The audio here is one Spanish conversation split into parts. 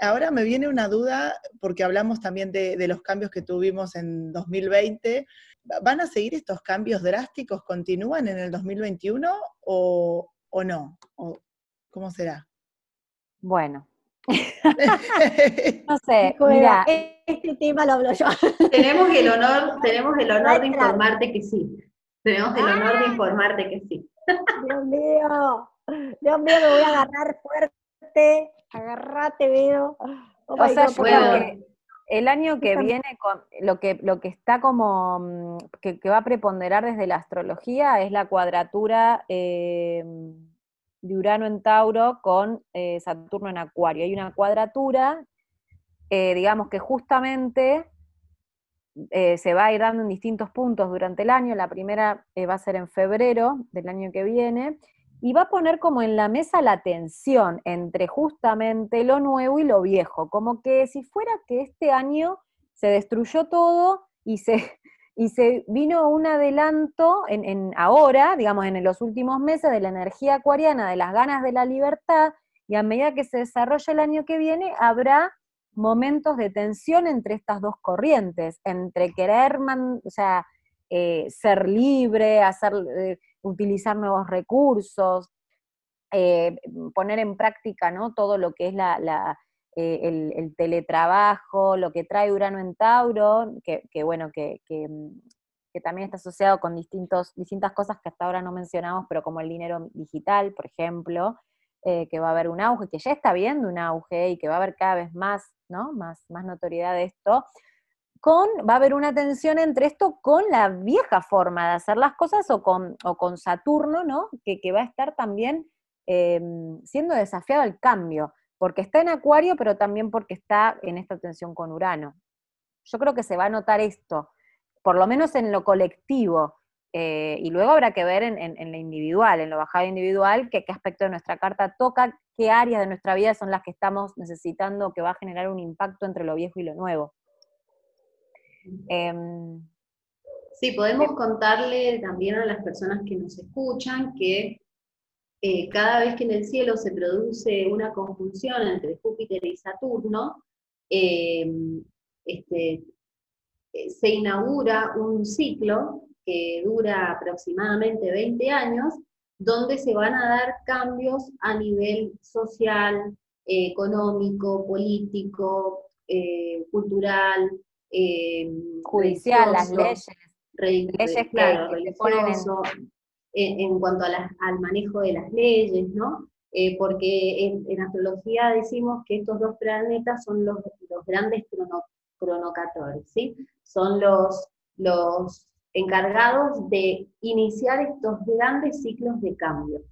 ahora me viene una duda, porque hablamos también de, los cambios que tuvimos en 2020. ¿Van a seguir estos cambios drásticos? ¿Continúan en el 2021 o, o no? ¿O ¿Cómo será? Bueno. no sé, mira. Este tema lo hablo yo. Tenemos el honor, tenemos el honor de informarte que sí. Tenemos el honor de ah. informarte que sí. Dios mío, Dios mío, me voy a agarrar fuerte. Agarrate, veo. Oh o sea, yo el año que viene, con, lo, que, lo que está como, mm, que, va a preponderar desde la astrología es la cuadratura eh, de Urano en Tauro con eh, Saturno en Acuario. Hay una cuadratura, eh, digamos que justamente eh, se va a ir dando en distintos puntos durante el año. La primera va a ser en febrero del año que viene. Y va a poner como en la mesa la tensión entre justamente lo nuevo y lo viejo, como que si fuera que este año se destruyó todo y se, y se vino un adelanto en, ahora, digamos, en los últimos meses de la energía acuariana, de las ganas de la libertad, y a medida que se desarrolla el año que viene, habrá momentos de tensión entre estas dos corrientes, entre querer, o sea, eh, ser libre, eh, utilizar nuevos recursos, eh, poner en práctica ¿no? todo lo que es la, el, teletrabajo, lo que trae Urano en Tauro, que, bueno, mm, que, también está asociado con distintos, distintas cosas que hasta ahora no mencionamos, pero como el dinero digital, por ejemplo, que va a haber un auge, que ya está viendo un auge y que va a haber cada vez más, ¿no? Más, más notoriedad de esto. Con, va a haber una tensión entre esto con la vieja forma de hacer las cosas o con, o con Saturno, ¿no? Que, va a estar también em, siendo desafiado al cambio porque está en Acuario, pero también porque está en esta tensión con Urano. Yo creo que se va a notar esto, por lo menos en lo colectivo, eh, y luego habrá que ver en, lo individual, en lo bajado individual, qué aspecto de nuestra carta toca, qué áreas de nuestra vida son las que estamos necesitando que va a generar un impacto entre lo viejo y lo nuevo. Em, sí, podemos contarle también a las personas que nos escuchan que eh, cada vez que en el cielo se produce una conjunción entre Júpiter y Saturno, eh, este, eh, se inaugura un ciclo que dura aproximadamente 20 años, donde se van a dar cambios a nivel social, económico, político, cultural, judicial, las leyes. leyes que, ponen en en, cuanto al manejo de las leyes, ¿no? Eh, porque en, astrología decimos que estos dos planetas son los, grandes cronocatores, ¿sí? Son los, los encargados de iniciar estos grandes ciclos de cambio.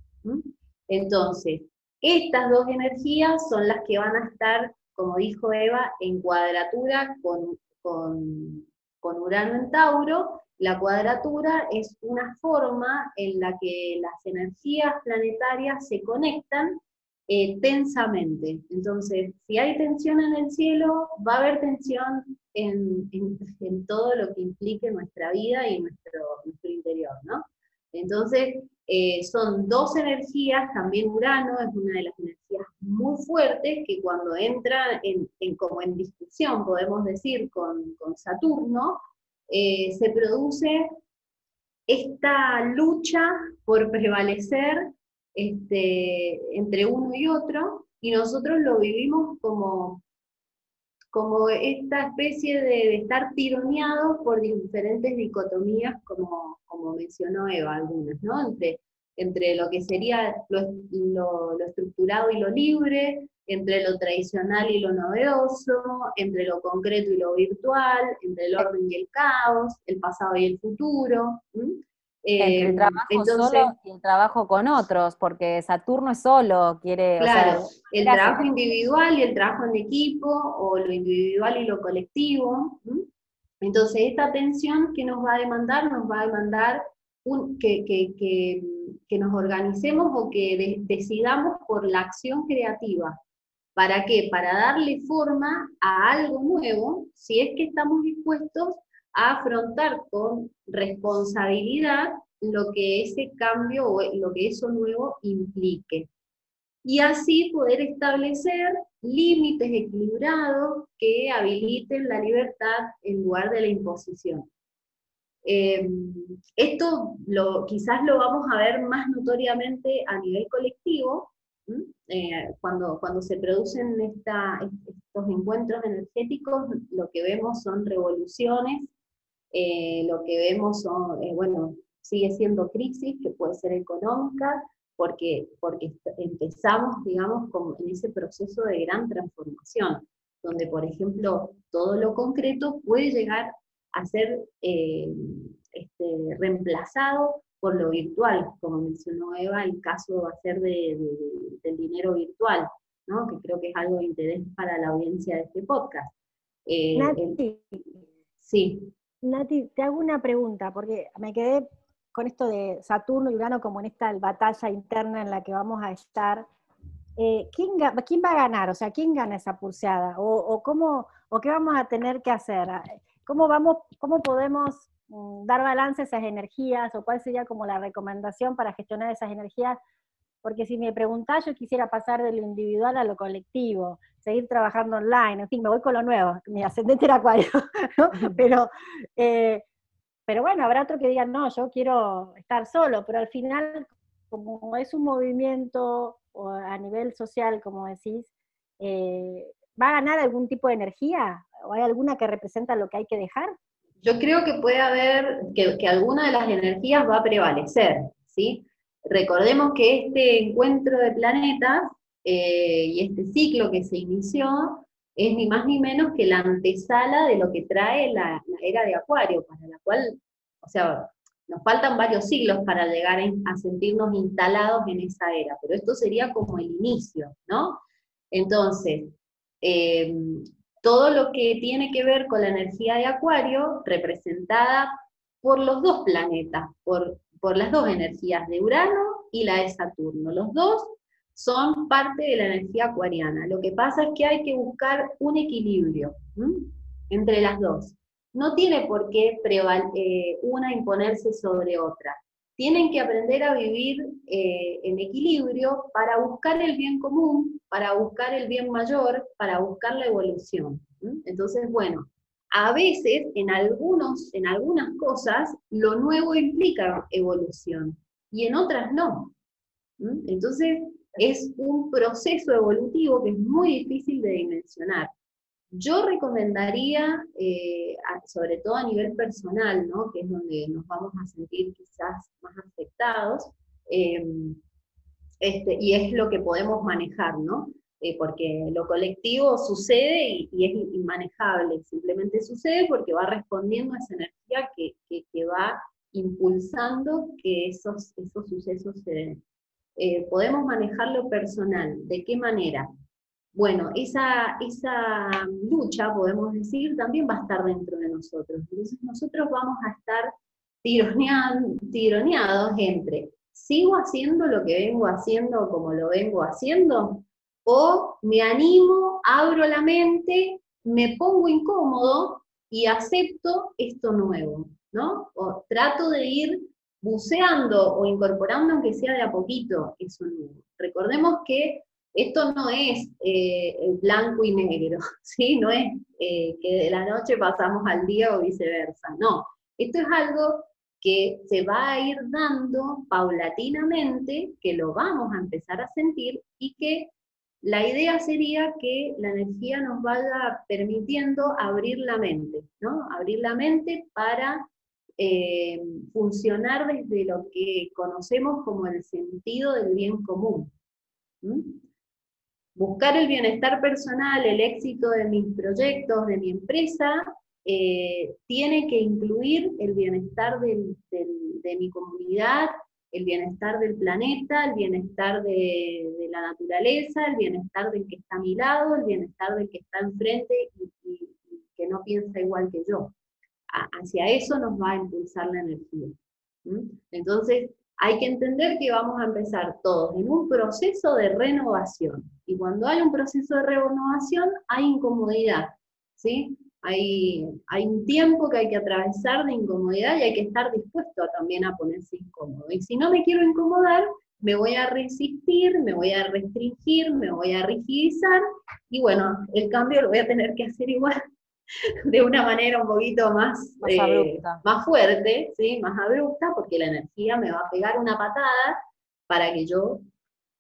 Entonces, estas dos energías son las que van a estar, como dijo Eva, en cuadratura con, con, Urano en Tauro, la cuadratura es una forma en la que las energías planetarias se conectan eh, tensamente. Entonces, si hay tensión en el cielo, va a haber tensión en, todo lo que implique nuestra vida y nuestro, nuestro interior, ¿no? Entonces, eh, son dos energías, también Urano es una de las energías muy fuertes que cuando entra en, como en discusión, podemos decir, con, con Saturno, eh, se produce esta lucha por prevalecer este, entre uno y otro, y nosotros lo vivimos como, como esta especie de, estar tironeados por diferentes dicotomías, como, como mencionó Eva, algunas, ¿no? Entre, entre lo que sería lo, lo estructurado y lo libre, entre lo tradicional y lo novedoso, entre lo concreto y lo virtual, entre el orden y el caos, el pasado y el futuro. Entre el eh, trabajo solo y el trabajo con otros, porque Saturno es solo, quiere... Claro, el trabajo individual y el trabajo en equipo, o lo individual y lo colectivo. Entonces, esta atención que nos va a demandar, nos va a demandar un, que, que, que, nos organicemos o que decidamos por la acción creativa, ¿Para qué? Para darle forma a algo nuevo, si es que estamos dispuestos a afrontar con responsabilidad lo que ese cambio o lo que eso nuevo implique. y así poder establecer límites equilibrados que habiliten la libertad en lugar de la imposición. Eh, esto lo, quizás lo vamos a ver más notoriamente a nivel colectivo, eh, cuando, cuando se producen estos encuentros energéticos, lo que vemos son revoluciones, eh, lo que vemos son, bueno, sigue siendo crisis, que puede ser económica, porque, porque empezamos, digamos, en ese proceso de gran transformación, donde, por ejemplo, todo lo concreto puede llegar a ser eh, este, reemplazado por lo virtual, como mencionó Eva, el caso va a ser de, del dinero virtual, ¿no? que creo que es algo de interés para la audiencia de este podcast. Eh, Nati, sí. Nati, te hago una pregunta, porque me quedé con esto de Saturno y Urano como en esta batalla interna en la que vamos a estar, eh, ¿quién, ¿quién, va a ganar? O sea, ¿quién gana esa pulseada? ¿O, cómo, o qué vamos a tener que hacer? ¿Cómo, vamos, cómo podemos mm, dar balance a esas energías? ¿O cuál sería como la recomendación para gestionar esas energías? Porque si me preguntás, yo quisiera pasar de lo individual a lo colectivo, seguir trabajando online, en fin, me voy con lo nuevo, mi ascendente era acuario, pero eh, pero bueno, habrá otro que diga, no, yo quiero estar solo, pero al final, como es un movimiento a nivel social, como decís, eh, ¿va a ganar algún tipo de energía? ¿O hay alguna que representa lo que hay que dejar? Yo creo que puede haber, que, alguna de las energías va a prevalecer, ¿sí? Recordemos que este encuentro de planetas eh, y este ciclo que se inició es ni más ni menos que la antesala de lo que trae la, era de Acuario, para la cual, o sea, nos faltan varios siglos para llegar a, sentirnos instalados en esa era, pero esto sería como el inicio, ¿no? Entonces, eh, todo lo que tiene que ver con la energía de Acuario, representada por los dos planetas, por, por las dos energías de Urano y la de Saturno. Los dos son parte de la energía acuariana. Lo que pasa es que hay que buscar un equilibrio entre las dos. No tiene por qué eh, una imponerse sobre otra. Tienen que aprender a vivir eh, en equilibrio para buscar el bien común, para buscar el bien mayor, para buscar la evolución. Entonces, bueno, a veces en, algunos, en algunas cosas lo nuevo implica evolución y en otras no. Entonces, es un proceso evolutivo que es muy difícil de dimensionar. Yo recomendaría, eh, sobre todo a nivel personal, ¿no? que es donde nos vamos a sentir quizás más afectados, em, este, y es lo que podemos manejar, ¿no? Eh, porque lo colectivo sucede y, es inmanejable, simplemente sucede porque va respondiendo a esa energía que, que va impulsando que esos, esos sucesos se. Eh, podemos manejarlo personal. ¿De qué manera? Bueno, esa, esa lucha, podemos decir, también va a estar dentro de nosotros. Entonces nosotros vamos a estar tironeados entre, ¿sigo haciendo lo que vengo haciendo como lo vengo haciendo? ¿O me animo, abro la mente, me pongo incómodo y acepto esto nuevo? ¿no? O trato de ir buceando o incorporando, aunque sea de a poquito, eso nuevo. Recordemos que esto no es eh, blanco y negro, ¿sí? No es eh, que de la noche pasamos al día o viceversa, no. Esto es algo que se va a ir dando paulatinamente, que lo vamos a empezar a sentir y que la idea sería que la energía nos vaya permitiendo abrir la mente, ¿no? Abrir la mente para eh, funcionar desde lo que conocemos como el sentido del bien común. Buscar el bienestar personal, el éxito de mis proyectos, de mi empresa, eh, tiene que incluir el bienestar de mi comunidad, el bienestar del planeta, el bienestar de, la naturaleza, el bienestar del que está a mi lado, el bienestar del que está enfrente y que no piensa igual que yo hacia eso nos va a impulsar la energía. Entonces, hay que entender que vamos a empezar todos en un proceso de renovación. Y cuando hay un proceso de renovación, hay incomodidad, ¿sí? Hay, hay un tiempo que hay que atravesar de incomodidad y hay que estar dispuesto también a ponerse incómodo. Y si no me quiero incomodar, me voy a resistir, me voy a restringir, me voy a rigidizar, y bueno, el cambio lo voy a tener que hacer igual, de una manera un poquito más, más, eh, más fuerte, ¿sí? más abrupta, porque la energía me va a pegar una patada para que yo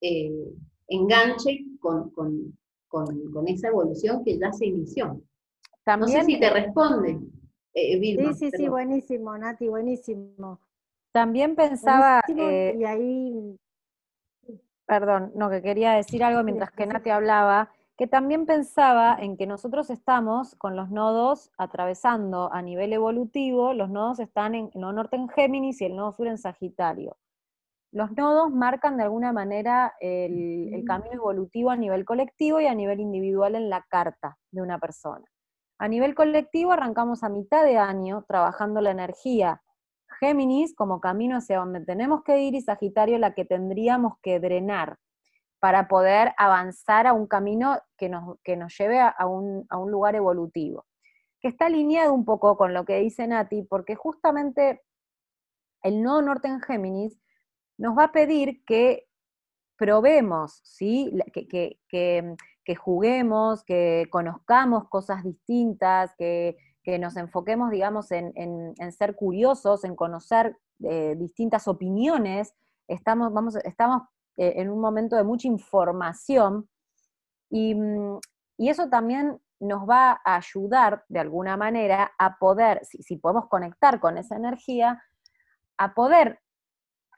eh, enganche con, esa evolución que ya se inició. También, no sé si te responde. Eh, sí, sí, sí, buenísimo, Nati, buenísimo. También pensaba, y ahí perdón, no, que quería decir algo mientras que Nati hablaba, que también pensaba en que nosotros estamos con los nodos atravesando a nivel evolutivo, los nodos están en el nodo norte en Géminis y el nodo sur en Sagitario. Los nodos marcan de alguna manera el, el camino evolutivo a nivel colectivo y a nivel individual en la carta de una persona. A nivel colectivo arrancamos a mitad de año trabajando la energía Géminis como camino hacia donde tenemos que ir y Sagitario la que tendríamos que drenar para poder avanzar a un camino que nos, que nos lleve a un, a un lugar evolutivo. Que está alineado un poco con lo que dice Nati, porque justamente el nodo norte en Géminis nos va a pedir que probemos, ¿sí? que, que, que, juguemos, que conozcamos cosas distintas, que, que nos enfoquemos, digamos, en, ser curiosos, en conocer eh, distintas opiniones. Estamos, vamos, estamos eh, en un momento de mucha información. Mm, y, eso también nos va a ayudar de alguna manera a poder, si, podemos conectar con esa energía, a poder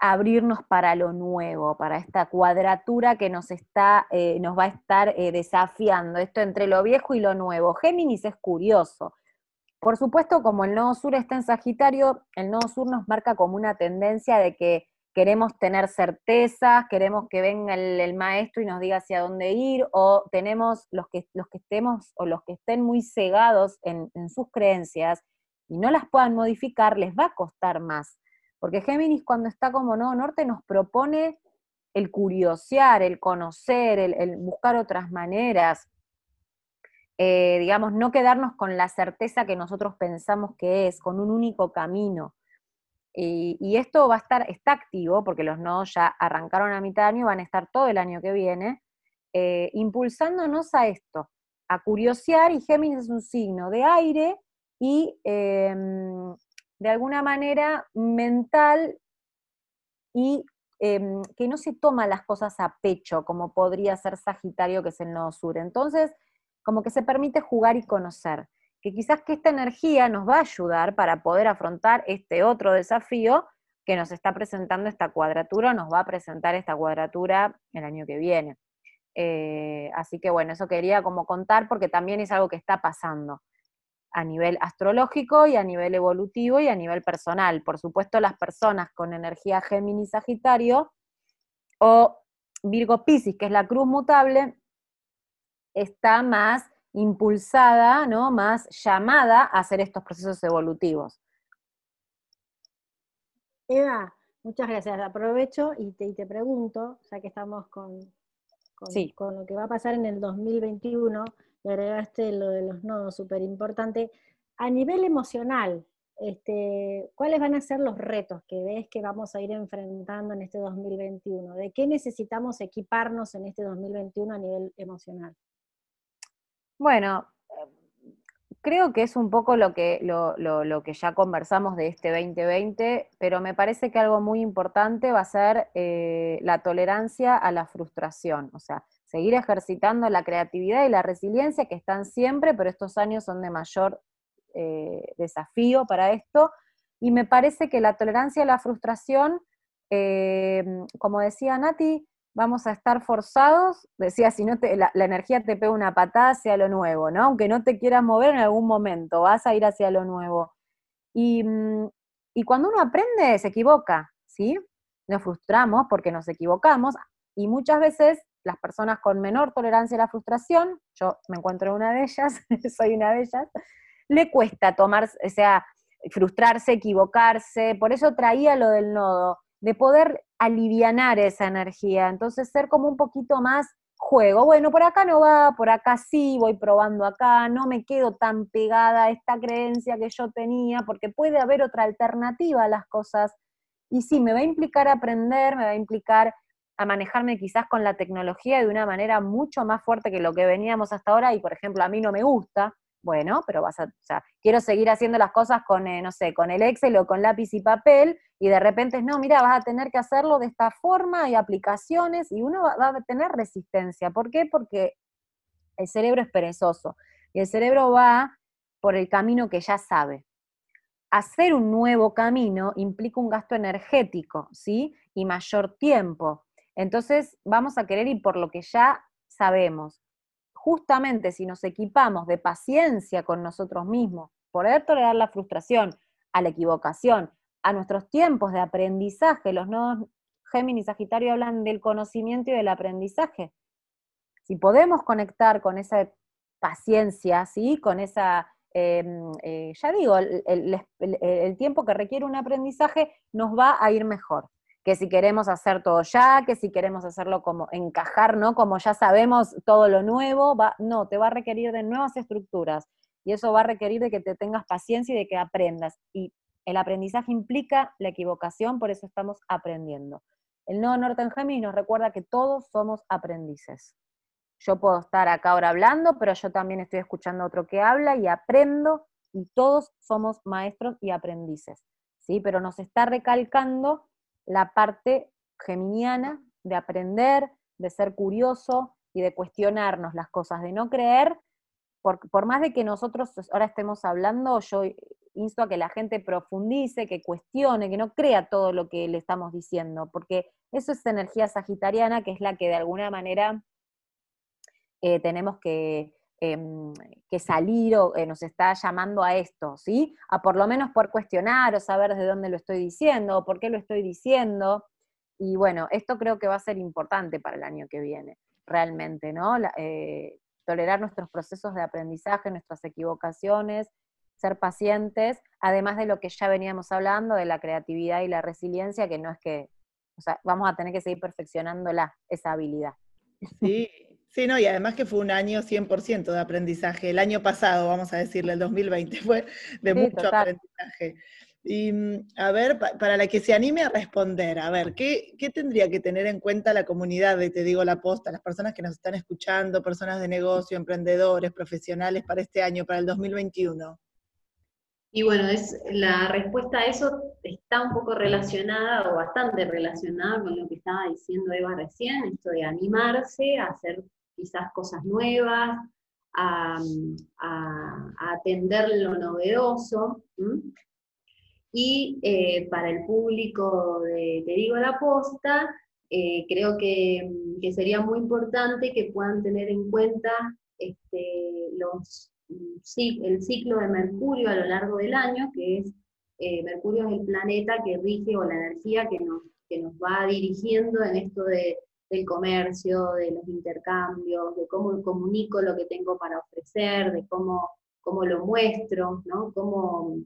abrirnos para lo nuevo, para esta cuadratura que nos, está, eh, nos va a estar desafiando, esto entre lo viejo y lo nuevo. Géminis es curioso, por supuesto, como el nodo sur está en Sagitario, el nodo sur nos marca como una tendencia de que queremos tener certezas, queremos que venga el, maestro y nos diga hacia dónde ir, o tenemos los que, los que estemos o los que estén muy cegados en, sus creencias y no las puedan modificar, les va a costar más. Porque Géminis cuando está como nodo norte nos propone el curiosear, el conocer, el buscar otras maneras, eh, digamos, no quedarnos con la certeza que nosotros pensamos que es, con un único camino. Y, esto va a estar, está activo, porque los nodos ya arrancaron a mitad de año y van a estar todo el año que viene, eh, impulsándonos a esto, a curiosear, y Géminis es un signo de aire y em, de alguna manera mental y em, que no se toma las cosas a pecho, como podría ser Sagitario, que es el nodo sur. Entonces, como que se permite jugar y conocer. Que quizás que esta energía nos va a ayudar para poder afrontar este otro desafío que nos está presentando esta cuadratura, nos va a presentar esta cuadratura el año que viene. Eh, así que bueno, eso quería como contar porque también es algo que está pasando a nivel astrológico y a nivel evolutivo y a nivel personal. Por supuesto, las personas con energía Géminis Sagitario o Virgo Piscis, que es la cruz mutable, está más impulsada, ¿no? más llamada a hacer estos procesos evolutivos. Eva, muchas gracias. Aprovecho y te, pregunto, ya que estamos con, con, lo que va a pasar en el 2021, le agregaste lo de los nodos, súper importante. A nivel emocional, este, ¿cuáles van a ser los retos que ves que vamos a ir enfrentando en este 2021? ¿De qué necesitamos equiparnos en este 2021 a nivel emocional? Bueno, creo que es un poco lo que, lo, que ya conversamos de este 2020, pero me parece que algo muy importante va a ser eh, la tolerancia a la frustración, o sea, seguir ejercitando la creatividad y la resiliencia que están siempre, pero estos años son de mayor eh, desafío para esto, y me parece que la tolerancia a la frustración, eh, como decía Nati, vamos a estar forzados, decía, si no te, la, energía te pega una patada hacia lo nuevo, ¿no? Aunque no te quieras mover en algún momento, vas a ir hacia lo nuevo. Y, mm, y cuando uno aprende, se equivoca, ¿sí? Nos frustramos porque nos equivocamos y muchas veces las personas con menor tolerancia a la frustración, yo me encuentro en una de ellas, soy una de ellas, le cuesta tomar, o sea, frustrarse, equivocarse, por eso traía lo del nodo, de poder alivianar esa energía, entonces ser como un poquito más juego, bueno, por acá no va, por acá sí, voy probando acá, no me quedo tan pegada a esta creencia que yo tenía, porque puede haber otra alternativa a las cosas, y sí, me va a implicar aprender, me va a implicar a manejarme quizás con la tecnología de una manera mucho más fuerte que lo que veníamos hasta ahora y, por ejemplo, a mí no me gusta, bueno, pero vas a, quiero seguir haciendo las cosas con, eh, no sé, con el Excel o con lápiz y papel, y de repente, no, mira, vas a tener que hacerlo de esta forma, hay aplicaciones, y uno va, va a tener resistencia. ¿Por qué? Porque el cerebro es perezoso, y el cerebro va por el camino que ya sabe. Hacer un nuevo camino implica un gasto energético, ¿sí? Y mayor tiempo. Entonces, vamos a querer ir por lo que ya sabemos justamente si nos equipamos de paciencia con nosotros mismos, poder tolerar la frustración, a la equivocación, a nuestros tiempos de aprendizaje, los nodos Géminis Sagitario hablan del conocimiento y del aprendizaje. Si podemos conectar con esa paciencia, ¿sí? con esa, em, eh, ya digo, el tiempo que requiere un aprendizaje, nos va a ir mejor que si queremos hacer todo ya, que si queremos hacerlo como encajar, ¿no? Como ya sabemos todo lo nuevo, va, no, te va a requerir de nuevas estructuras y eso va a requerir de que te tengas paciencia y de que aprendas. Y el aprendizaje implica la equivocación, por eso estamos aprendiendo. El nodo norte en Géminis nos recuerda que todos somos aprendices. Yo puedo estar acá ahora hablando, pero yo también estoy escuchando a otro que habla y aprendo, y todos somos maestros y aprendices. ¿sí? Pero nos está recalcando la parte geminiana de aprender, de ser curioso y de cuestionarnos las cosas, de no creer, por, por más de que nosotros ahora estemos hablando, yo insto a que la gente profundice, que cuestione, que no crea todo lo que le estamos diciendo, porque eso es energía sagitariana, que es la que de alguna manera eh, tenemos que, em, que, salir o eh, nos está llamando a esto, ¿sí? A por lo menos por cuestionar o saber de dónde lo estoy diciendo o por qué lo estoy diciendo. Y bueno, esto creo que va a ser importante para el año que viene, realmente, ¿no? Eh, tolerar nuestros procesos de aprendizaje, nuestras equivocaciones, ser pacientes, además de lo que ya veníamos hablando, de la creatividad y la resiliencia, que no es que, o sea, vamos a tener que seguir perfeccionándola, esa habilidad. Sí, Sí, no, y además que fue un año 100% de aprendizaje. El año pasado, vamos a decirle, el 2020, fue de mucho aprendizaje. Y mm, a ver, para la que se anime a responder, a ver, ¿qué, ¿qué, tendría que tener en cuenta la comunidad de Te Digo la Posta, las personas que nos están escuchando, personas de negocio, emprendedores, profesionales para este año, para el 2021? Y bueno, es, la respuesta a eso está un poco relacionada o bastante relacionada con lo que estaba diciendo Eva recién, esto de animarse a hacer quizás cosas nuevas, a, atender lo novedoso. Y eh, para el público de Te digo la posta, eh, creo que, sería muy importante que puedan tener en cuenta este, los, el ciclo de Mercurio a lo largo del año, que es eh, Mercurio es el planeta que rige o la energía que nos, que nos va dirigiendo en esto de del comercio, de los intercambios, de cómo comunico lo que tengo para ofrecer, de cómo, cómo lo muestro, ¿no? cómo,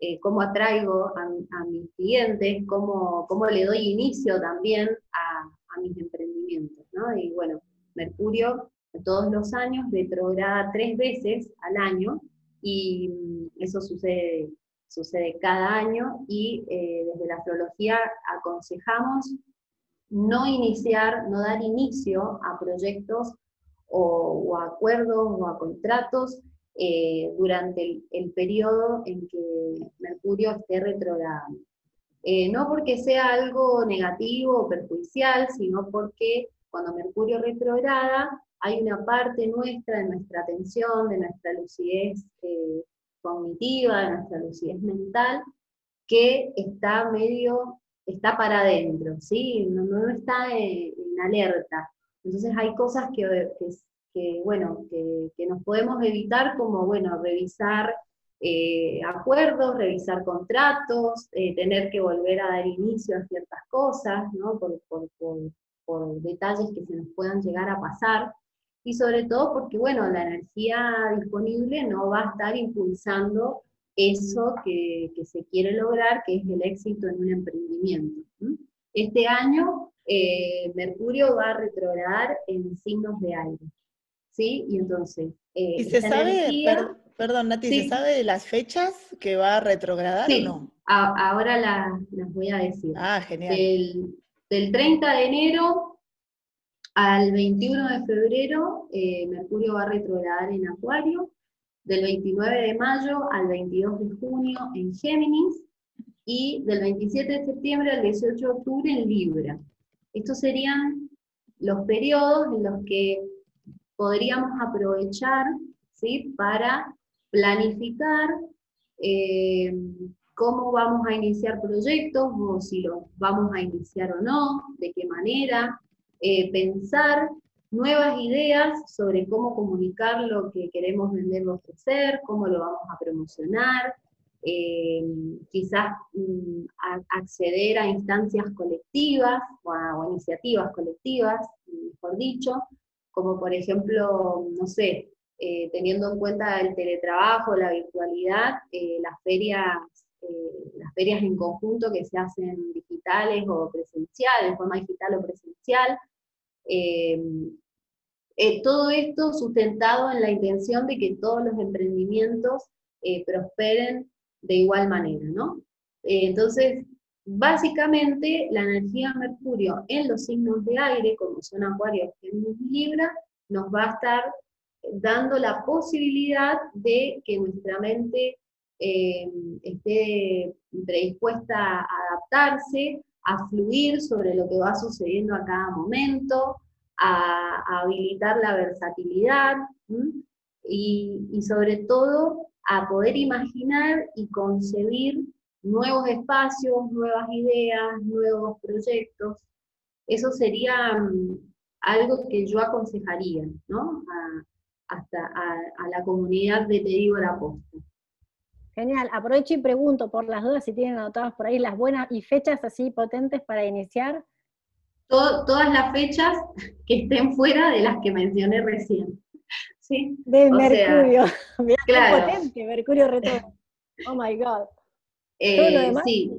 eh, cómo atraigo a, mis clientes, cómo, cómo, le doy inicio también a, mis emprendimientos. ¿no? Y bueno, Mercurio todos los años retrograda tres veces al año y mm, eso sucede, sucede cada año y eh, desde la astrología aconsejamos no iniciar, no dar inicio a proyectos o, a acuerdos o a contratos eh, durante el, periodo en que Mercurio esté retrogrado. Eh, no porque sea algo negativo o perjudicial, sino porque cuando Mercurio retrograda hay una parte nuestra, de nuestra atención, de nuestra lucidez eh, cognitiva, de nuestra lucidez mental, que está medio está para adentro, ¿sí? No, está en, alerta. Entonces hay cosas que, que, bueno, que, nos podemos evitar como, bueno, revisar eh, acuerdos, revisar contratos, eh, tener que volver a dar inicio a ciertas cosas, ¿no? Por, por, por, detalles que se nos puedan llegar a pasar. Y sobre todo porque, bueno, la energía disponible no va a estar impulsando eso que, se quiere lograr, que es el éxito en un emprendimiento. Este año eh, Mercurio va a retrogradar en signos de aire. ¿Sí? Y entonces... Eh, ¿Y se sabe, perdón Nati, ¿se sabe de las fechas que va a retrogradar o no? ahora las voy a decir. Ah, genial. Del, del 30 de enero Al 21 de febrero, eh, Mercurio va a retrogradar en Acuario, del 29 de mayo al 22 de junio en Géminis, y del 27 de septiembre al 18 de octubre en Libra. Estos serían los periodos en los que podríamos aprovechar ¿sí? para planificar eh, cómo vamos a iniciar proyectos o si los vamos a iniciar o no, de qué manera, eh, pensar nuevas ideas sobre cómo comunicar lo que queremos vender o ofrecer, cómo lo vamos a promocionar, eh, quizás mm, acceder a instancias colectivas o a, iniciativas colectivas, mejor dicho, como por ejemplo, no sé, eh, teniendo en cuenta el teletrabajo, la virtualidad, eh, las ferias las ferias en conjunto que se hacen digitales o presenciales, de forma digital o presencial. Todo esto sustentado en la intención de que todos los emprendimientos prosperen de igual manera, ¿no? Eh, entonces, básicamente, la energía Mercurio en los signos de aire, como son Acuario, Géminis y Libra, nos va a estar dando la posibilidad de que nuestra mente eh, esté predispuesta a adaptarse, a fluir sobre lo que va sucediendo a cada momento, a, habilitar la versatilidad y, y, sobre todo a poder imaginar y concebir nuevos espacios, nuevas ideas, nuevos proyectos. Eso sería mm, algo que yo aconsejaría, ¿no? A, hasta a, la comunidad de Te digo la posta. Genial, aprovecho y pregunto por las dudas si tienen anotadas por ahí las buenas y fechas así potentes para iniciar. todas las fechas que estén fuera de las que mencioné recién. De Mercurio. claro. potente, Mercurio retorno. Oh my God. Eh, sí.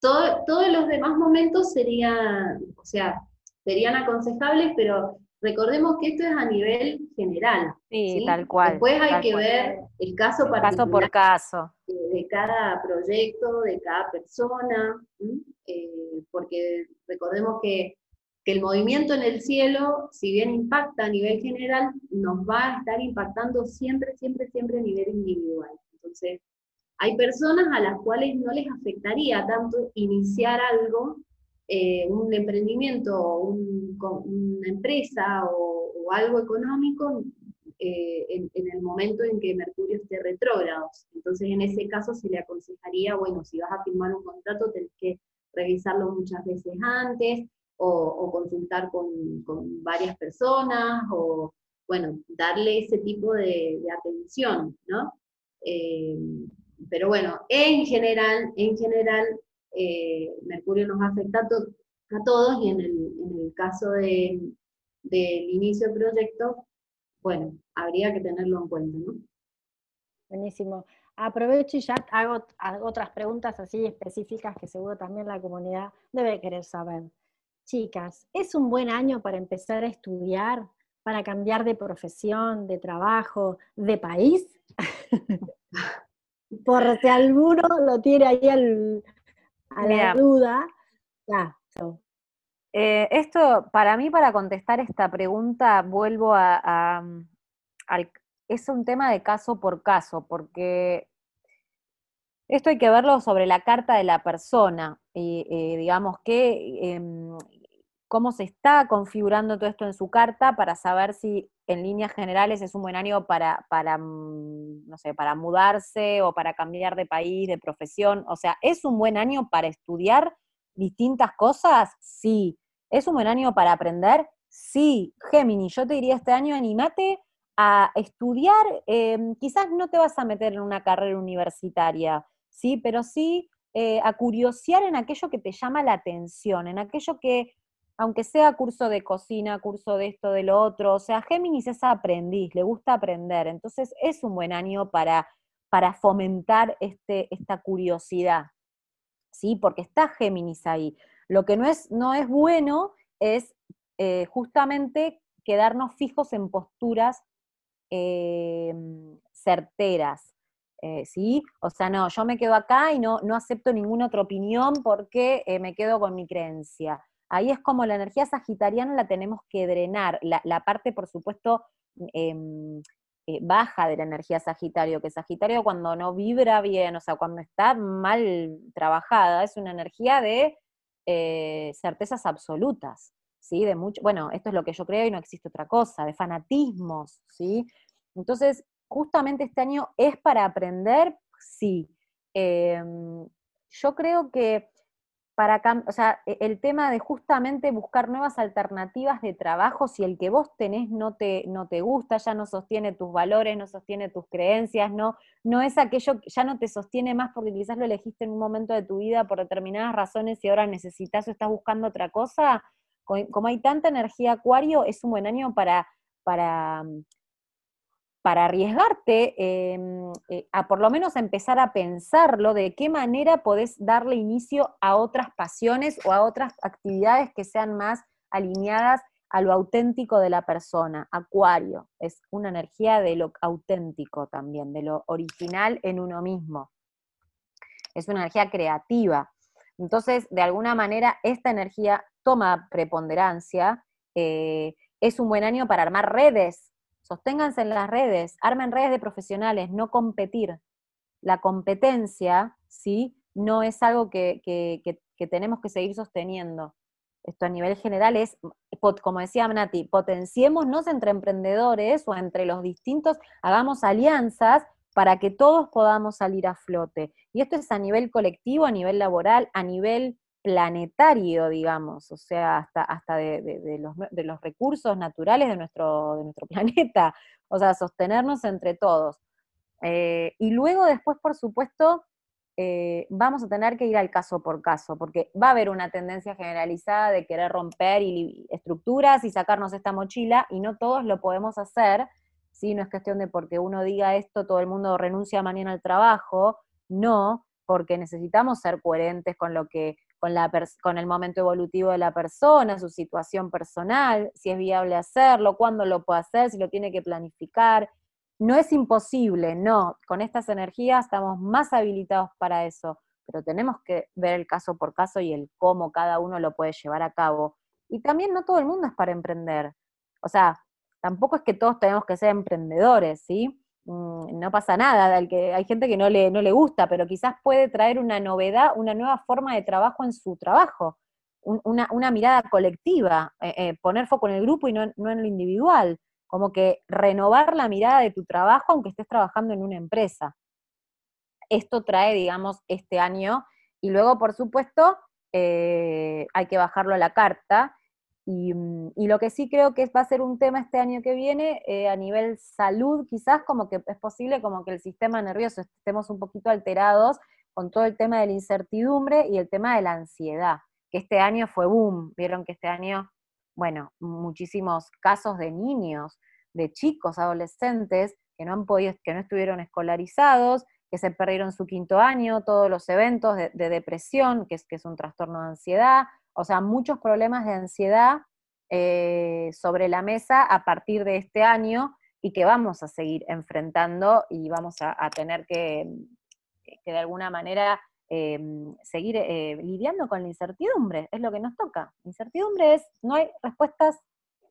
todos los demás momentos serían, o sea, serían aconsejables, pero recordemos que esto es a nivel general. Sí, tal cual. Después hay que ver el caso particular. Caso por caso. De cada proyecto, de cada persona, eh, porque recordemos que que el movimiento en el cielo, si bien impacta a nivel general, nos va a estar impactando siempre, siempre, siempre a nivel individual. Entonces, hay personas a las cuales no les afectaría tanto iniciar algo, eh, un emprendimiento, una empresa o, algo económico eh, en, el momento en que Mercurio esté retrógrado. Entonces, en ese caso se le aconsejaría, bueno, si vas a firmar un contrato, tenés que revisarlo muchas veces antes, o, consultar con, varias personas, o bueno, darle ese tipo de, atención, ¿no? Eh, pero bueno, en general, en general, eh, Mercurio nos afecta a, todos y en el, caso del inicio del proyecto, bueno, habría que tenerlo en cuenta, ¿no? Buenísimo. Aprovecho y ya hago otras preguntas así específicas que seguro también la comunidad debe querer saber. Chicas, ¿es un buen año para empezar a estudiar, para cambiar de profesión, de trabajo, de país? Por si alguno lo tiene ahí a la duda. Eh, esto, para mí, para contestar esta pregunta, vuelvo a, es un tema de caso por caso, porque esto hay que verlo sobre la carta de la persona, y, eh, digamos que em, cómo se está configurando todo esto en su carta para saber si en líneas generales es un buen año para, para, mm, no sé, para mudarse o para cambiar de país, de profesión. O sea, ¿es un buen año para estudiar distintas cosas? Sí. ¿Es un buen año para aprender? Sí. Géminis, yo te diría este año, animate a estudiar, em, quizás no te vas a meter en una carrera universitaria, ¿sí? Pero sí eh, a curiosear en aquello que te llama la atención, en aquello que, aunque sea curso de cocina, curso de esto, de lo otro, o sea, Géminis es aprendiz, le gusta aprender, entonces es un buen año para, para fomentar este, esta curiosidad, ¿sí? Porque está Géminis ahí. Lo que no es, no es bueno es eh, justamente quedarnos fijos en posturas eh, certeras. Eh, ¿sí? O sea, no, yo me quedo acá y no, no acepto ninguna otra opinión porque eh, me quedo con mi creencia. Ahí es como la energía sagitariana la tenemos que drenar, la, parte, por supuesto, em, eh, baja de la energía Sagitario, que Sagitario cuando no vibra bien, o sea, cuando está mal trabajada, es una energía de eh, certezas absolutas, ¿sí? De mucho, bueno, esto es lo que yo creo y no existe otra cosa, de fanatismos, ¿sí? Entonces, justamente este año es para aprender, sí. Em, yo creo que para, o sea, e, el tema de justamente buscar nuevas alternativas de trabajo, si el que vos tenés no te, no te gusta, ya no sostiene tus valores, no sostiene tus creencias, no, no es aquello que ya no te sostiene más porque quizás lo elegiste en un momento de tu vida por determinadas razones y ahora necesitas o estás buscando otra cosa, como hay tanta energía acuario, es un buen año para, para para arriesgarte em, eh, a por lo menos empezar a pensarlo de qué manera podés darle inicio a otras pasiones o a otras actividades que sean más alineadas a lo auténtico de la persona. Acuario es una energía de lo auténtico también, de lo original en uno mismo. Es una energía creativa. Entonces, de alguna manera, esta energía toma preponderancia. Eh, es un buen año para armar redes Sosténganse en las redes, armen redes de profesionales, no competir. La competencia, ¿sí? No es algo que, tenemos que seguir sosteniendo. Esto a nivel general es, como decía Nati, potenciémonos entre emprendedores o entre los distintos, hagamos alianzas para que todos podamos salir a flote. Y esto es a nivel colectivo, a nivel laboral, a nivel planetario, digamos, o sea, hasta, hasta de, los, recursos naturales de nuestro, de nuestro planeta, o sea, sostenernos entre todos. Eh, y luego después, por supuesto, eh, vamos a tener que ir al caso por caso, porque va a haber una tendencia generalizada de querer romper estructuras y sacarnos esta mochila, y no todos lo podemos hacer, ¿sí? No es cuestión de porque uno diga esto, todo el mundo renuncia mañana al trabajo, no, porque necesitamos ser coherentes con lo que con, la con el momento evolutivo de la persona, su situación personal, si es viable hacerlo, cuándo lo puede hacer, si lo tiene que planificar. No es imposible, no. Con estas energías estamos más habilitados para eso, pero tenemos que ver el caso por caso y el cómo cada uno lo puede llevar a cabo. Y también no todo el mundo es para emprender. O sea, tampoco es que todos tenemos que ser emprendedores, ¿sí? Mm, no pasa nada, que, hay gente que no le, no le gusta, pero quizás puede traer una novedad, una nueva forma de trabajo en su trabajo, una, mirada colectiva, eh, eh, poner foco en el grupo y no, en lo individual, como que renovar la mirada de tu trabajo aunque estés trabajando en una empresa. Esto trae, digamos, este año, y luego, por supuesto, eh, hay que bajarlo a la carta, Mm, y, lo que sí creo que va a ser un tema este año que viene, eh, a nivel salud, quizás como que es posible como que el sistema nervioso estemos un poquito alterados con todo el tema de la incertidumbre y el tema de la ansiedad, que este año fue boom, vieron que este año, bueno, muchísimos casos de niños, de chicos, adolescentes, que no han podido, que no estuvieron escolarizados, que se perdieron su quinto año, todos los eventos de, depresión, que es, que es un trastorno de ansiedad, o sea, muchos problemas de ansiedad eh, sobre la mesa a partir de este año y que vamos a seguir enfrentando y vamos a, tener que, de alguna manera eh, seguir eh, lidiando con la incertidumbre, es lo que nos toca. incertidumbre es, no hay respuestas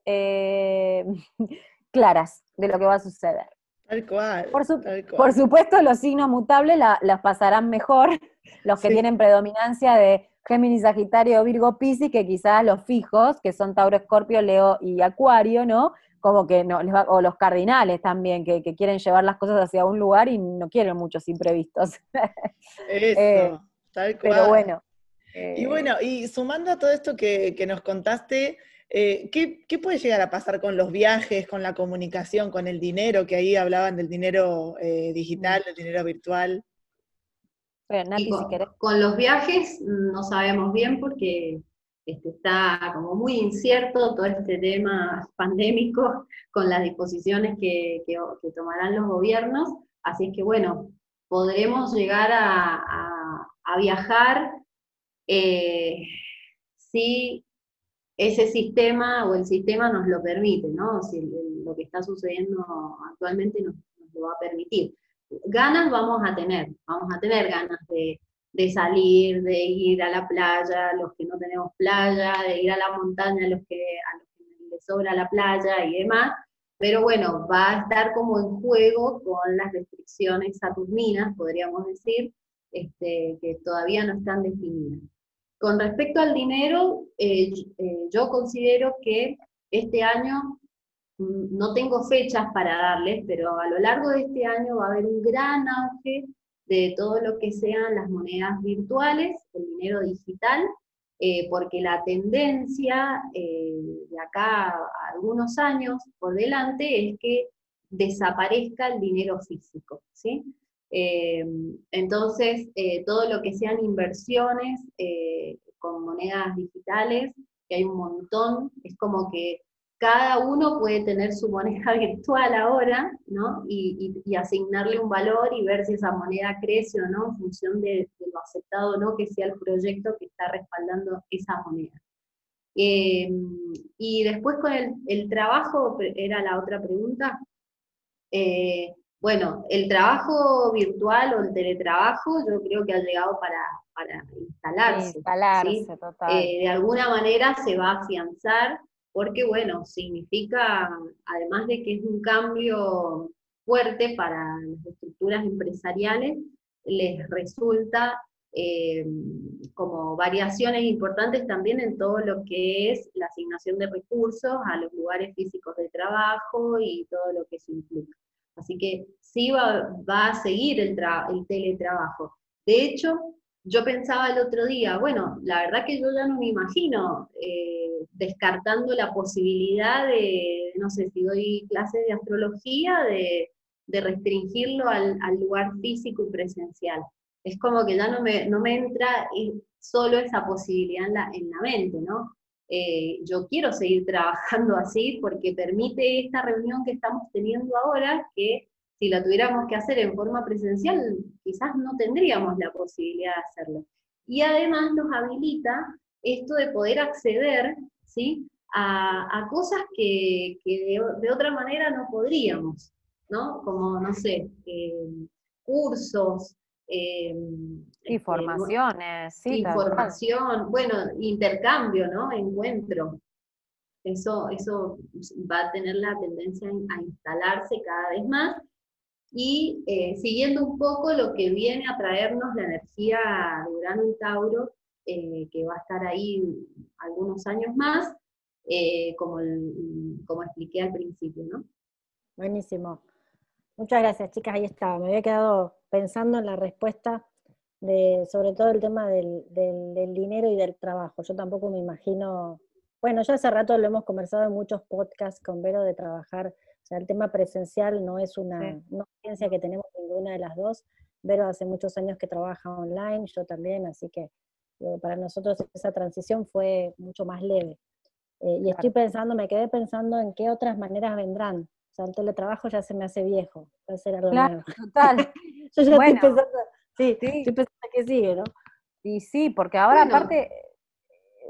claras de lo que va a suceder. Tal cual, por, supuesto, los signos mutables las pasarán mejor, los que tienen predominancia de Géminis, Sagitario, Virgo, Piscis, que quizás los fijos, que son Tauro, Escorpio, Leo y Acuario, ¿no? Como que no, o los cardinales también, que, quieren llevar las cosas hacia un lugar y no quieren muchos imprevistos. Eso, eh, tal cual. Pero bueno. y bueno, y sumando a todo esto que, nos contaste, eh, ¿qué, puede llegar a pasar con los viajes, con la comunicación, con el dinero, que ahí hablaban del dinero eh, digital, del dinero virtual? Con, los viajes no sabemos bien porque este, está como muy incierto todo este tema pandémico con las disposiciones que, tomarán los gobiernos. Así que bueno, podremos llegar a, viajar eh, si ese sistema o el sistema nos lo permite, ¿no? Si lo que está sucediendo actualmente nos, nos lo va a permitir ganas vamos a tener, vamos a tener ganas de, de salir, de ir a la playa, los que no tenemos playa, de ir a la montaña, los que, a los que les sobra la playa y demás, pero bueno, va a estar como en juego con las restricciones saturninas, podríamos decir, este, que todavía no están definidas. Con respecto al dinero, eh, eh, yo considero que este año no tengo fechas para darles, pero a lo largo de este año va a haber un gran auge de todo lo que sean las monedas virtuales, el dinero digital, eh, porque la tendencia eh, de acá a algunos años por delante es que desaparezca el dinero físico. ¿sí? Eh, entonces, todo lo que sean inversiones con monedas digitales, que hay un montón, es como que cada uno puede tener su moneda virtual ahora, ¿no? Y, asignarle un valor y ver si esa moneda crece o no en función de, lo aceptado o no que sea el proyecto que está respaldando esa moneda. Em, y después con el, trabajo, era la otra pregunta. Eh, bueno, el trabajo virtual o el teletrabajo yo creo que ha llegado para, para instalarse. instalarse, total. Eh, de alguna manera se va a afianzar porque bueno, significa, además de que es un cambio fuerte para las estructuras empresariales, les resulta eh, como variaciones importantes también en todo lo que es la asignación de recursos a los lugares físicos de trabajo y todo lo que eso implica. Así que sí va, a seguir el teletrabajo. De hecho, yo pensaba el otro día, bueno, la verdad que yo ya no me imagino eh, descartando la posibilidad de, no sé, si doy clases de astrología, de, restringirlo al, lugar físico y presencial. Es como que ya no me, no me entra solo esa posibilidad en la, en la mente, ¿no? Eh, yo quiero seguir trabajando así porque permite esta reunión que estamos teniendo ahora que si la tuviéramos que hacer en forma presencial, quizás no tendríamos la posibilidad de hacerlo. Y además nos habilita esto de poder acceder ¿sí? a, cosas que, de, otra manera no podríamos, ¿no? Como, no sé, eh, cursos. Eh, informaciones, sí. Información, bueno, intercambio, ¿no? Encuentro. Eso, eso va a tener la tendencia a instalarse cada vez más y eh, siguiendo un poco lo que viene a traernos la energía de Urano y Tauro, eh, que va a estar ahí algunos años más, eh, como, como expliqué al principio, ¿no? Buenísimo. Muchas gracias, chicas, ahí estaba. Me había quedado pensando en la respuesta de, sobre todo el tema del, del dinero y del trabajo. Yo tampoco me imagino, bueno, ya hace rato lo hemos conversado en muchos podcasts con Vero de trabajar el tema presencial no es una ciencia que tenemos ninguna de las dos. Vero hace muchos años que trabaja online, yo también, así que eh, para nosotros esa transición fue mucho más leve. Eh, y estoy pensando, me quedé pensando en qué otras maneras vendrán. O sea, el teletrabajo ya se me hace viejo, va a ser algo claro, Total. yo ya estoy pensando, sí, estoy pensando que sigue, ¿no? Y sí, porque ahora aparte,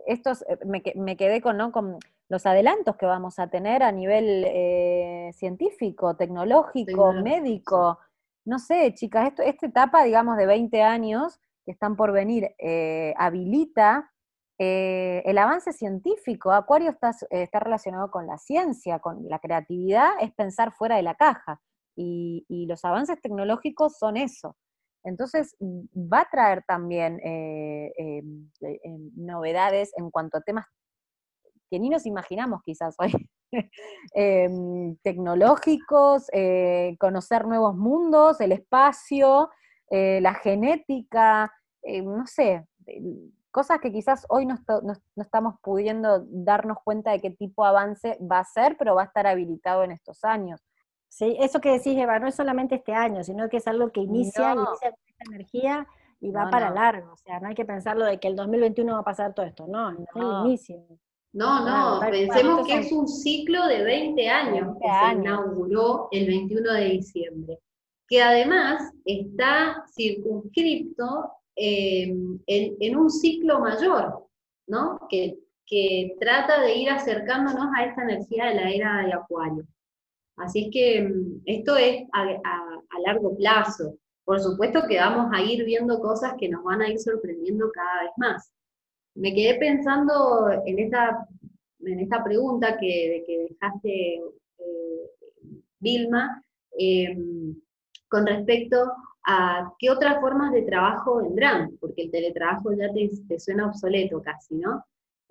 estos, eh, me, me, quedé con, ¿no? con los adelantos que vamos a tener a nivel eh, científico, tecnológico, médico. No sé, chicas, esto, esta etapa, digamos, de 20 años que están por venir, eh, habilita eh, el avance científico. Acuario está, está, relacionado con la ciencia, con la creatividad, es pensar fuera de la caja. Y, los avances tecnológicos son eso. Entonces, va a traer también em, novedades en cuanto a temas que ni nos imaginamos quizás hoy, em, tecnológicos, eh, conocer nuevos mundos, el espacio, eh, la genética, eh, no sé, cosas que quizás hoy no, estamos pudiendo darnos cuenta de qué tipo de avance va a ser, pero va a estar habilitado en estos años. Sí, eso que decís, Eva, no es solamente este año, sino que es algo que inicia, inicia con esta energía y va para largo. O sea, no hay que pensarlo de que el 2021 va a pasar todo esto, no, es el inicio. No, no, pensemos que es un ciclo de 20 años que se inauguró el 21 de diciembre, que además está circunscripto eh, en, un ciclo mayor, ¿no? Que, trata de ir acercándonos a esta energía de la era de Acuario. Así que mm, esto es a, largo plazo. por supuesto que vamos a ir viendo cosas que nos van a ir sorprendiendo cada vez más. Me quedé pensando en esta, en esta pregunta que, dejaste, eh, Vilma, em, con respecto a qué otras formas de trabajo vendrán, porque el teletrabajo ya te, suena obsoleto casi, ¿no?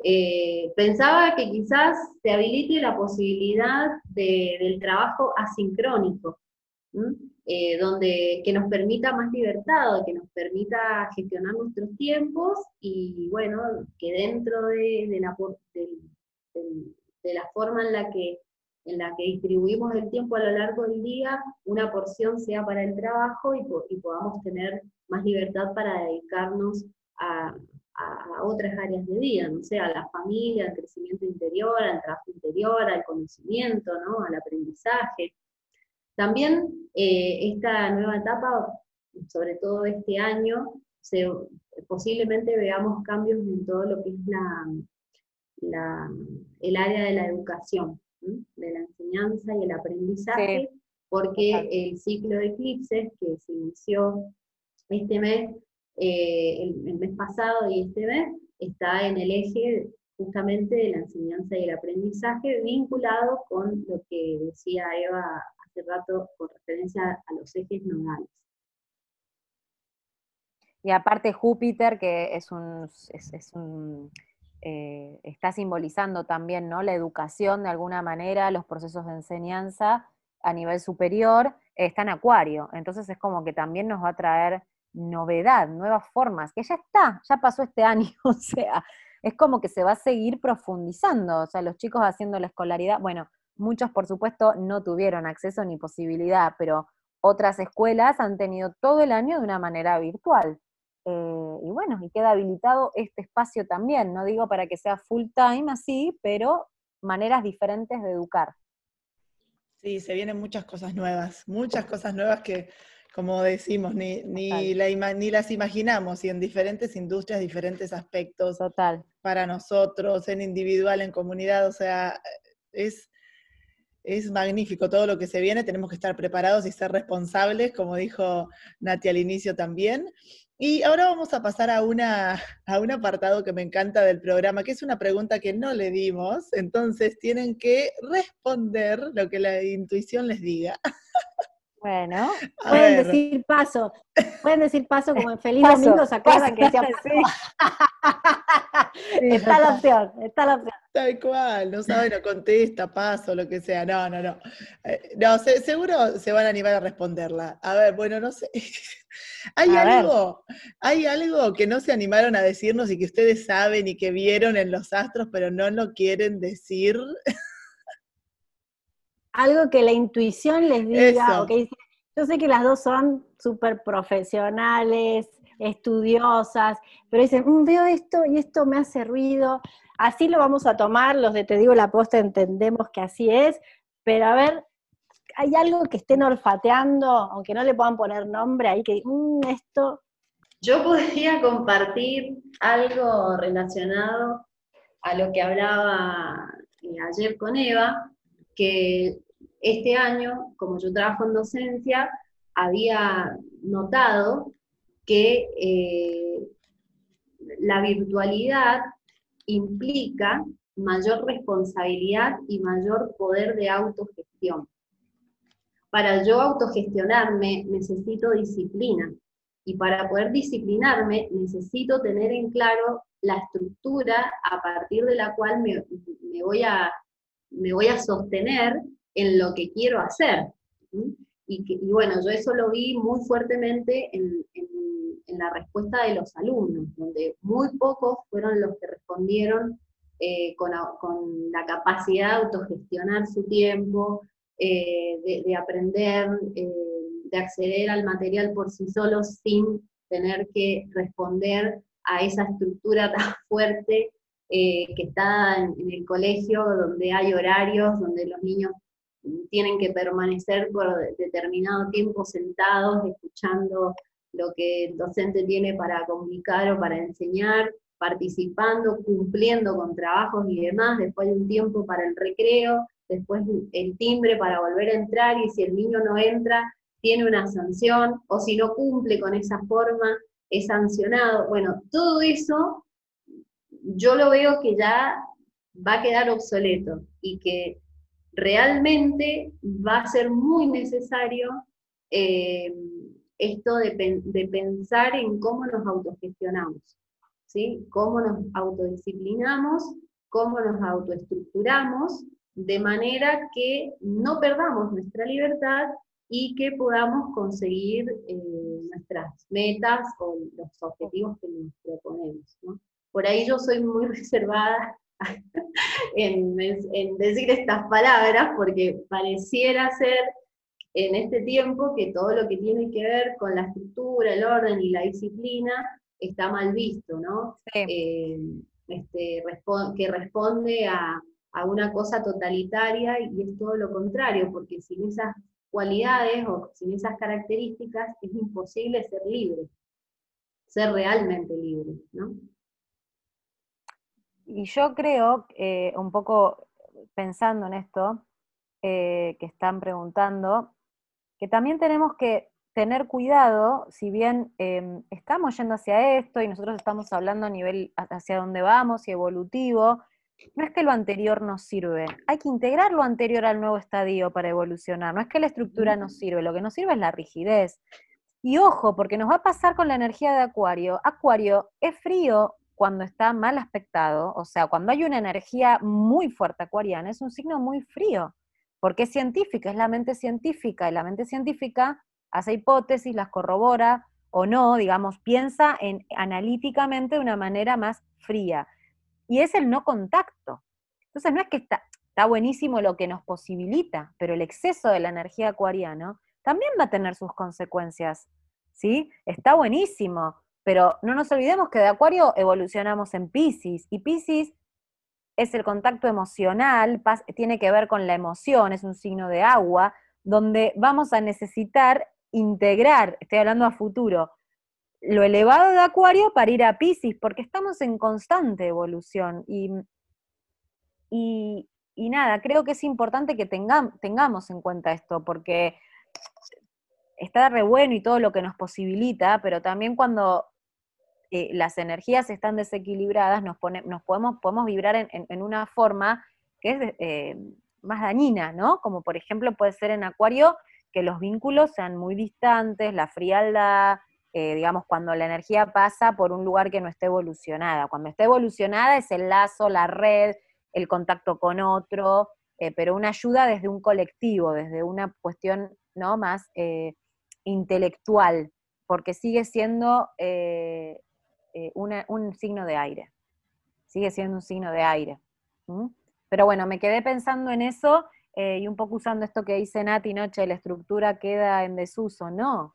Eh, pensaba que quizás se habilite la posibilidad del trabajo asincrónico, eh, donde, que nos permita más libertad, que nos permita gestionar nuestros tiempos y bueno, que dentro de, la, de, la forma en la, que, en la que distribuimos el tiempo a lo largo del día, una porción sea para el trabajo y, y podamos tener más libertad para dedicarnos a, a, otras áreas de vida, no sé, a la familia, al crecimiento interior, al trabajo interior, al conocimiento, ¿no? al aprendizaje. También eh, esta nueva etapa, sobre todo este año, posiblemente veamos cambios en todo lo que es la, el área de la educación, de la enseñanza y el aprendizaje, porque el ciclo de eclipses que se inició este mes, eh, el, mes pasado y este mes, está en el eje justamente de la enseñanza y el aprendizaje vinculado con lo que decía Eva hace rato con referencia a los ejes nodales. Y aparte Júpiter, que es un, eh, está simbolizando también ¿no? la educación de alguna manera, los procesos de enseñanza a nivel superior, está en Acuario. Entonces es como que también nos va a traer novedad, nuevas formas, que ya está, ya pasó este año, o sea, es como que se va a seguir profundizando, o sea, los chicos haciendo la escolaridad, bueno, Muchos, por supuesto, no tuvieron acceso ni posibilidad, pero otras escuelas han tenido todo el año de una manera virtual. Eh, y bueno, y queda habilitado este espacio también, no digo para que sea full time así, pero maneras diferentes de educar. Sí, se vienen muchas cosas nuevas, muchas cosas nuevas que, como decimos, ni, ni, ni las imaginamos y en diferentes industrias, diferentes aspectos. Total. Para nosotros, en individual, en comunidad, o sea, es es magnífico todo lo que se viene, tenemos que estar preparados y ser responsables, como dijo Nati al inicio también. Y ahora vamos a pasar a, una, a un apartado que me encanta del programa, que es una pregunta que no le dimos, entonces tienen que responder lo que la intuición les diga. Bueno, pueden decir paso, pueden decir paso como en Feliz Domingo, ¿se acuerdan que decía está la opción, está la opción. Tal cual, no sabe, no contesta, paso, lo que sea, no, no, no. Eh, no, seguro se van a animar a responderla. A ver, bueno, no sé. ¿Hay algo, ¿Hay algo que no se animaron a decirnos y que ustedes saben y que vieron en los astros, pero no lo quieren decir? algo que la intuición les diga, yo sé que las dos son súper profesionales, estudiosas, pero dicen, mm, veo esto y esto me hace ruido, así lo vamos a tomar, los de Te digo la posta entendemos que así es, pero a ver, hay algo que estén olfateando, aunque no le puedan poner nombre ahí, que mmm, esto... Yo podría compartir algo relacionado a lo que hablaba eh, ayer con Eva, que este año, como yo trabajo en docencia, había notado que eh, la virtualidad implica mayor responsabilidad y mayor poder de autogestión. Para yo autogestionarme necesito disciplina y para poder disciplinarme necesito tener en claro la estructura a partir de la cual me, voy, a, me voy a sostener en lo que quiero hacer. Y, bueno, yo eso lo vi muy fuertemente en, la respuesta de los alumnos, donde muy pocos fueron los que respondieron eh, con, la capacidad de autogestionar su tiempo, eh, de, aprender, eh, de acceder al material por sí solos sin tener que responder a esa estructura tan fuerte que está en, el colegio, donde hay horarios, donde los niños tienen que permanecer por determinado tiempo sentados, escuchando lo que el docente tiene para comunicar o para enseñar, participando, cumpliendo con trabajos y demás, después hay un tiempo para el recreo, después el timbre para volver a entrar y si el niño no entra, tiene una sanción, o si no cumple con esa forma, es sancionado. Bueno, todo eso yo lo veo que ya va a quedar obsoleto y que realmente va a ser muy necesario eh, esto de, pensar en cómo nos autogestionamos, ¿sí? cómo nos autodisciplinamos, cómo nos autoestructuramos, de manera que no perdamos nuestra libertad y que podamos conseguir eh, nuestras metas o los objetivos que nos proponemos. Por ahí yo soy muy reservada en, decir estas palabras, porque pareciera ser en este tiempo que todo lo que tiene que ver con la estructura, el orden y la disciplina está mal visto, ¿no? Eh, este, que responde a, a, una cosa totalitaria y es todo lo contrario, porque sin esas cualidades o sin esas características es imposible ser libre, ser realmente libre, ¿no? Y yo creo, eh, un poco pensando en esto eh, que están preguntando, que también tenemos que tener cuidado, si bien em, estamos yendo hacia esto y nosotros estamos hablando a nivel hacia dónde vamos y evolutivo, no es que lo anterior nos sirve, hay que integrar lo anterior al nuevo estadio para evolucionar, no es que la estructura nos sirve, lo que nos sirve es la rigidez. Y ojo, porque nos va a pasar con la energía de Acuario. Acuario es frío, cuando está mal aspectado, o sea, cuando hay una energía muy fuerte acuariana, es un signo muy frío, porque es científica, es la mente científica, y la mente científica hace hipótesis, las corrobora o no, digamos, piensa en, analíticamente de una manera más fría. Y es el no contacto. Entonces no es que está, está buenísimo lo que nos posibilita, pero el exceso de la energía acuariana también va a tener sus consecuencias. ¿Sí? Está buenísimo, pero no nos olvidemos que de Acuario evolucionamos en Pisces, y Pisces es el contacto emocional, tiene que ver con la emoción, es un signo de agua, donde vamos a necesitar integrar, estoy hablando a futuro, lo elevado de Acuario para ir a Pisces, porque estamos en constante evolución. Y, y, nada, creo que es importante que tengamos en cuenta esto, porque está re bueno y todo lo que nos posibilita, pero también cuando eh, las energías están desequilibradas, nos, nos podemos, podemos vibrar en, una forma que es eh, más dañina, ¿no? Como por ejemplo puede ser en Acuario que los vínculos sean muy distantes, la frialdad, eh, digamos, cuando la energía pasa por un lugar que no esté evolucionada. Cuando está evolucionada es el lazo, la red, el contacto con otro, pero una ayuda desde un colectivo, desde una cuestión ¿no? más intelectual, porque sigue siendo eh, un signo de aire, sigue siendo un signo de aire. Pero bueno, me quedé pensando en eso eh, y un poco usando esto que dice Nati, noche, la estructura queda en desuso, no.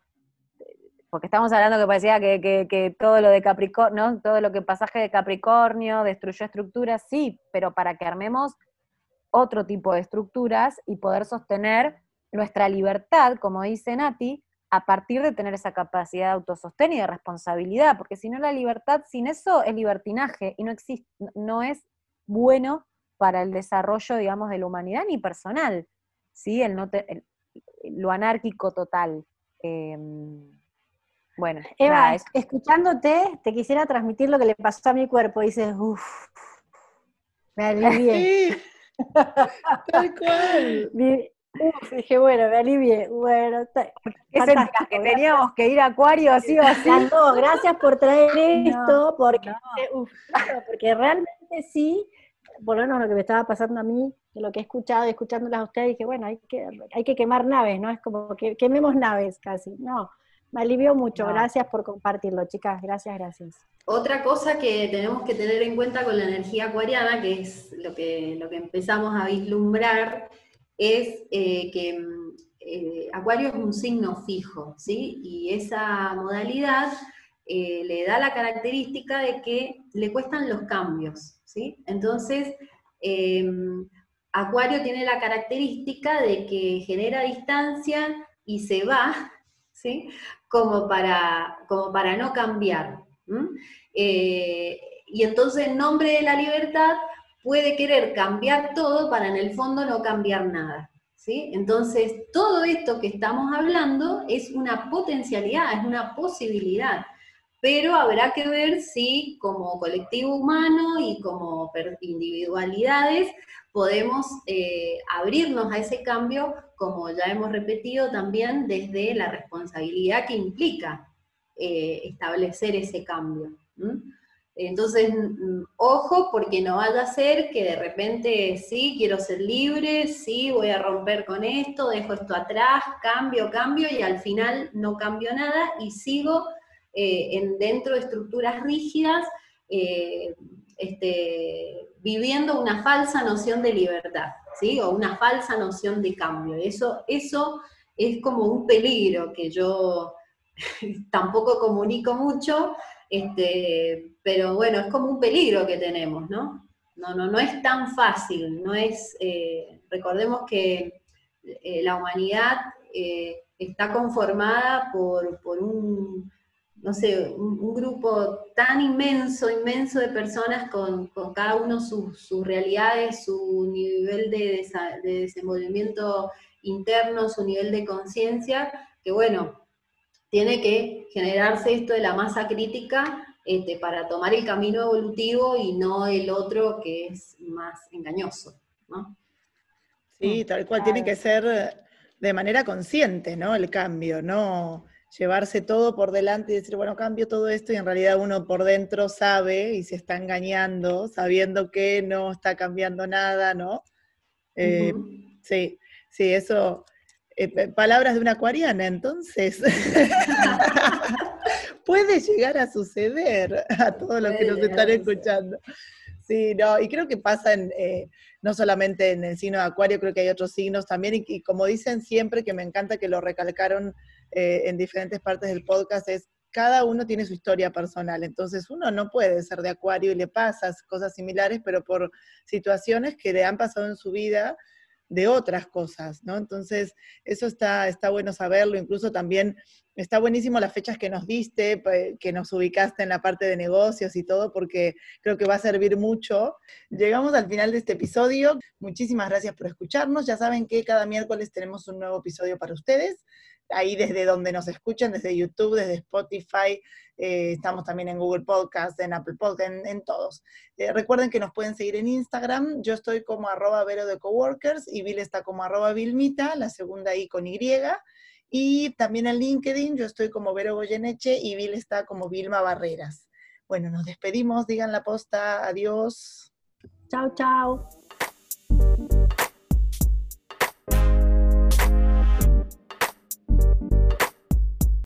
Porque estamos hablando que parecía que, todo lo de Capricornio, todo lo que pasaje de Capricornio destruyó estructuras, sí, pero para que armemos otro tipo de estructuras y poder sostener nuestra libertad, como dice Nati, a partir de tener esa capacidad de autosostén y de responsabilidad, porque si no la libertad sin eso es libertinaje y no, existe, no es bueno para el desarrollo, digamos, de la humanidad ni personal, ¿sí? El no lo anárquico total. Em, bueno, Eva, escuchándote, te quisiera transmitir lo que le pasó a mi cuerpo. Dices, uff, me alivié. tal cual. dije, bueno, me alivié. Bueno, que teníamos que ir a Acuario así o así. gracias por traer esto, porque, porque realmente sí, por lo menos lo que me estaba pasando a mí, de lo que he escuchado y escuchándolas a ustedes, dije, bueno, hay que, hay que quemar naves, ¿no? Es como que quememos naves casi. No, me alivió mucho. Gracias por compartirlo, chicas. Gracias, gracias. Otra cosa que tenemos que tener en cuenta con la energía acuariana, que es lo que, lo que empezamos a vislumbrar, es eh, que eh, Acuario es un signo fijo, ¿sí? Y esa modalidad eh, le da la característica de que le cuestan los cambios, ¿sí? Entonces, em, Acuario tiene la característica de que genera distancia y se va, ¿sí? Como para, como para no cambiar. y entonces en nombre de la libertad puede querer cambiar todo para en el fondo no cambiar nada. ¿sí? Entonces, todo esto que estamos hablando es una potencialidad, es una posibilidad, pero habrá que ver si como colectivo humano y como individualidades podemos eh, abrirnos a ese cambio, como ya hemos repetido también, desde la responsabilidad que implica eh, establecer ese cambio. Entonces, mm, ojo, porque no vaya a ser que de repente, sí, quiero ser libre, sí, voy a romper con esto, dejo esto atrás, cambio, cambio, y al final no cambio nada y sigo eh, en, dentro de estructuras rígidas, eh, este, viviendo una falsa noción de libertad, ¿sí? O una falsa noción de cambio. Eso, eso es como un peligro que yo tampoco comunico mucho, este, pero bueno, es como un peligro que tenemos, ¿no? No, no, no es tan fácil, no es, eh, recordemos que eh, la humanidad eh, está conformada por, un, no sé, un, grupo tan inmenso, inmenso de personas con, cada uno sus, realidades, su nivel de, de desenvolvimiento interno, su nivel de conciencia, que bueno, tiene que generarse esto de la masa crítica este, para tomar el camino evolutivo y no el otro que es más engañoso, ¿no? Sí, tal cual, tiene que ser de manera consciente, ¿no? El cambio, no llevarse todo por delante y decir, bueno, cambio todo esto y en realidad uno por dentro sabe y se está engañando, sabiendo que no está cambiando nada, ¿no? Eh, sí, sí, eso eh, palabras de una acuariana, entonces puede llegar a suceder a todos los que nos están escuchando. Sí, no, y creo que pasa en, eh, no solamente en el signo de Acuario, creo que hay otros signos también, y, como dicen siempre, que me encanta que lo recalcaron eh, en diferentes partes del podcast, es cada uno tiene su historia personal, entonces uno no puede ser de Acuario y le pasas cosas similares, pero por situaciones que le han pasado en su vida, de otras cosas, ¿no? Entonces, eso está, está bueno saberlo, incluso también está buenísimo las fechas que nos diste, que nos ubicaste en la parte de negocios y todo, porque creo que va a servir mucho. Llegamos al final de este episodio. Muchísimas gracias por escucharnos. Ya saben que cada miércoles tenemos un nuevo episodio para ustedes ahí desde donde nos escuchan, desde YouTube, desde Spotify, eh, estamos también en Google Podcast, en Apple Podcast, en, todos. Eh, recuerden que nos pueden seguir en Instagram, yo estoy como arroba vero de coworkers y Bill está como arroba vilmita, la segunda ahí con Y. Y también en LinkedIn yo estoy como Vero Goyeneche y Bill está como Vilma Barreras. Bueno, nos despedimos, digan la posta, adiós. Chao, chao.